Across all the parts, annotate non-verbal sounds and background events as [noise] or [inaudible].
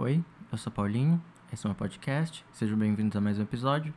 Oi, eu sou Paulinho, esse é o meu podcast, sejam bem-vindos a mais um episódio.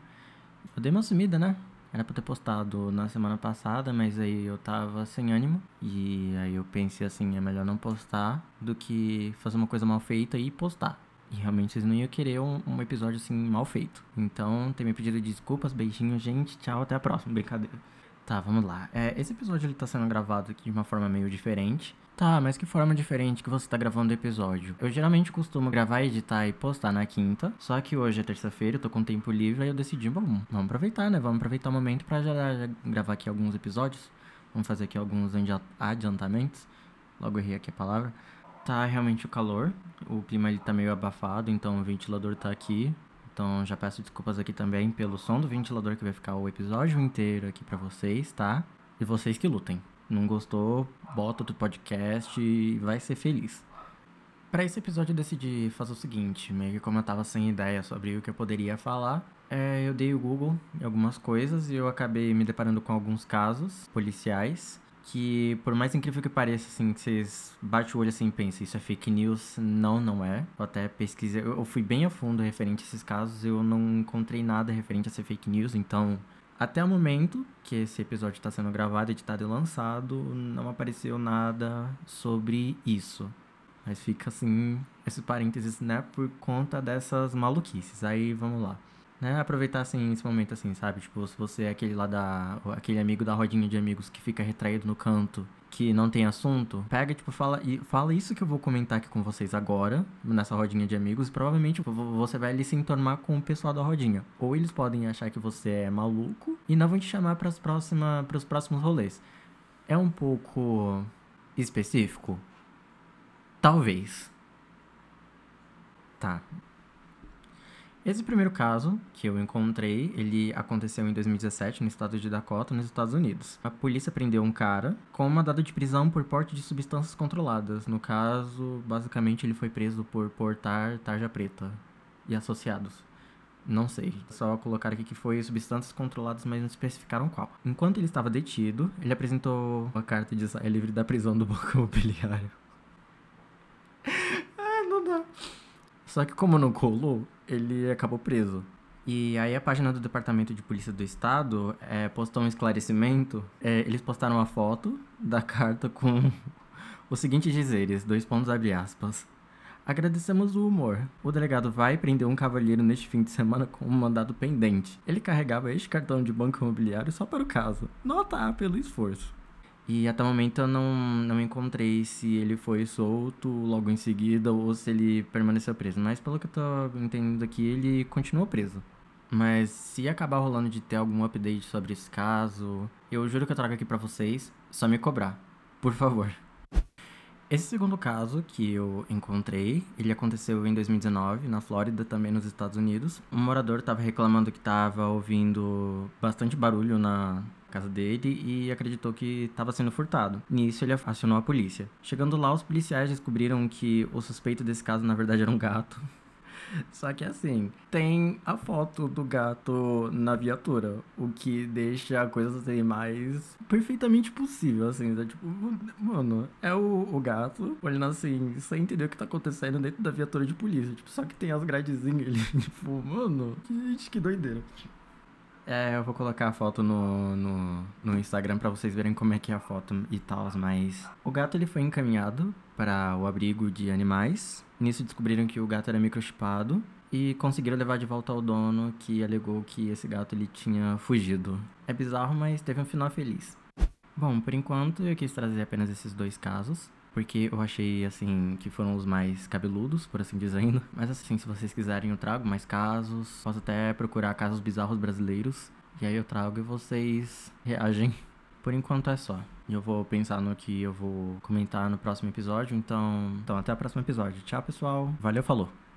Eu dei uma sumida, né? Era pra ter postado na semana passada, mas aí eu tava sem ânimo. E aí eu pensei assim, é melhor não postar do que fazer uma coisa mal feita e postar. E realmente vocês não iam querer um, um episódio assim mal feito. Então, tem me pedido de desculpas, beijinho, gente. Tchau, até a próxima. Brincadeira. Tá, vamos lá. É, esse episódio ele tá sendo gravado aqui de uma forma meio diferente. Tá, mas que forma diferente que você tá gravando o episódio? Eu geralmente costumo gravar, editar e postar na quinta, só que hoje é terça-feira, eu tô com tempo livre, aí eu decidi, bom, vamos aproveitar, né? Vamos aproveitar o momento pra já, já gravar aqui alguns episódios. Vamos fazer aqui alguns adiantamentos. Logo errei aqui a palavra. Tá realmente o calor, o clima ele tá meio abafado, então o ventilador tá aqui. Então já peço desculpas aqui também pelo som do ventilador que vai ficar o episódio inteiro aqui para vocês, tá? E vocês que lutem. Não gostou, bota outro podcast e vai ser feliz. Para esse episódio eu decidi fazer o seguinte, meio que como eu tava sem ideia sobre o que eu poderia falar, é, eu dei o Google em algumas coisas e eu acabei me deparando com alguns casos policiais que, por mais incrível que pareça, assim, que vocês batem o olho assim e pensam, isso é fake news, não, não é. Eu até pesquisei, eu fui bem a fundo referente a esses casos, eu não encontrei nada referente a ser fake news, então até o momento que esse episódio está sendo gravado, editado e lançado, não apareceu nada sobre isso. Mas fica assim, esse parênteses, né, por conta dessas maluquices. Aí vamos lá. Né, aproveitar assim esse momento assim, sabe? Tipo, se você é aquele lá da aquele amigo da rodinha de amigos que fica retraído no canto que não tem assunto, pega, tipo, fala, e fala isso que eu vou comentar aqui com vocês agora, nessa rodinha de amigos, e provavelmente você vai ali se entornar com o pessoal da rodinha. Ou eles podem achar que você é maluco e não vão te chamar para os próximos rolês. É um pouco específico? Talvez. Tá, esse primeiro caso que eu encontrei, ele aconteceu em 2017 no estado de Dakota, nos Estados Unidos. A polícia prendeu um cara com mandado de prisão por porte de substâncias controladas. No caso, basicamente ele foi preso por portar tarja preta e associados. Não sei, só colocar aqui que foi substâncias controladas, mas não especificaram qual. Enquanto ele estava detido, ele apresentou uma carta de saia livre da prisão do banco imobiliário. Só que como não colou, ele acabou preso. E aí a página do Departamento de Polícia do Estado é, postou um esclarecimento. É, eles postaram uma foto da [laughs] carta com os seguintes dizeres, dois pontos abre aspas. Agradecemos o humor. O delegado vai prender um cavalheiro neste fim de semana com um mandado pendente. Ele carregava este cartão de banco imobiliário só para o caso. Nota A pelo esforço. E até o momento eu não, não encontrei se ele foi solto logo em seguida ou se ele permaneceu preso. Mas pelo que eu tô entendendo aqui, ele continuou preso. Mas se acabar rolando de ter algum update sobre esse caso, eu juro que eu trago aqui para vocês, só me cobrar. Por favor. Esse segundo caso que eu encontrei, ele aconteceu em 2019, na Flórida, também nos Estados Unidos. Um morador estava reclamando que estava ouvindo bastante barulho na, casa dele e acreditou que estava sendo furtado. Nisso, ele acionou a polícia. Chegando lá, os policiais descobriram que o suspeito desse caso, na verdade, era um gato. [laughs] Só que assim, tem a foto do gato na viatura, o que deixa a coisa assim mais perfeitamente possível, assim, né? tipo, mano, é o, o gato olhando assim, sem entender o que tá acontecendo dentro da viatura de polícia, tipo, só que tem as gradezinhas ali, [laughs] tipo, mano, gente, que doideira. É, eu vou colocar a foto no, no, no Instagram para vocês verem como é que é a foto e tal, mas... O gato, ele foi encaminhado para o abrigo de animais. Nisso descobriram que o gato era microchipado e conseguiram levar de volta ao dono que alegou que esse gato ele tinha fugido. É bizarro, mas teve um final feliz. Bom, por enquanto eu quis trazer apenas esses dois casos porque eu achei, assim, que foram os mais cabeludos, por assim dizendo. [laughs] Mas, assim, se vocês quiserem, eu trago mais casos. Posso até procurar casos bizarros brasileiros. E aí eu trago e vocês reagem. [laughs] Por enquanto é só. Eu vou pensar no que eu vou comentar no próximo episódio. Então, então até o próximo episódio. Tchau, pessoal. Valeu, falou.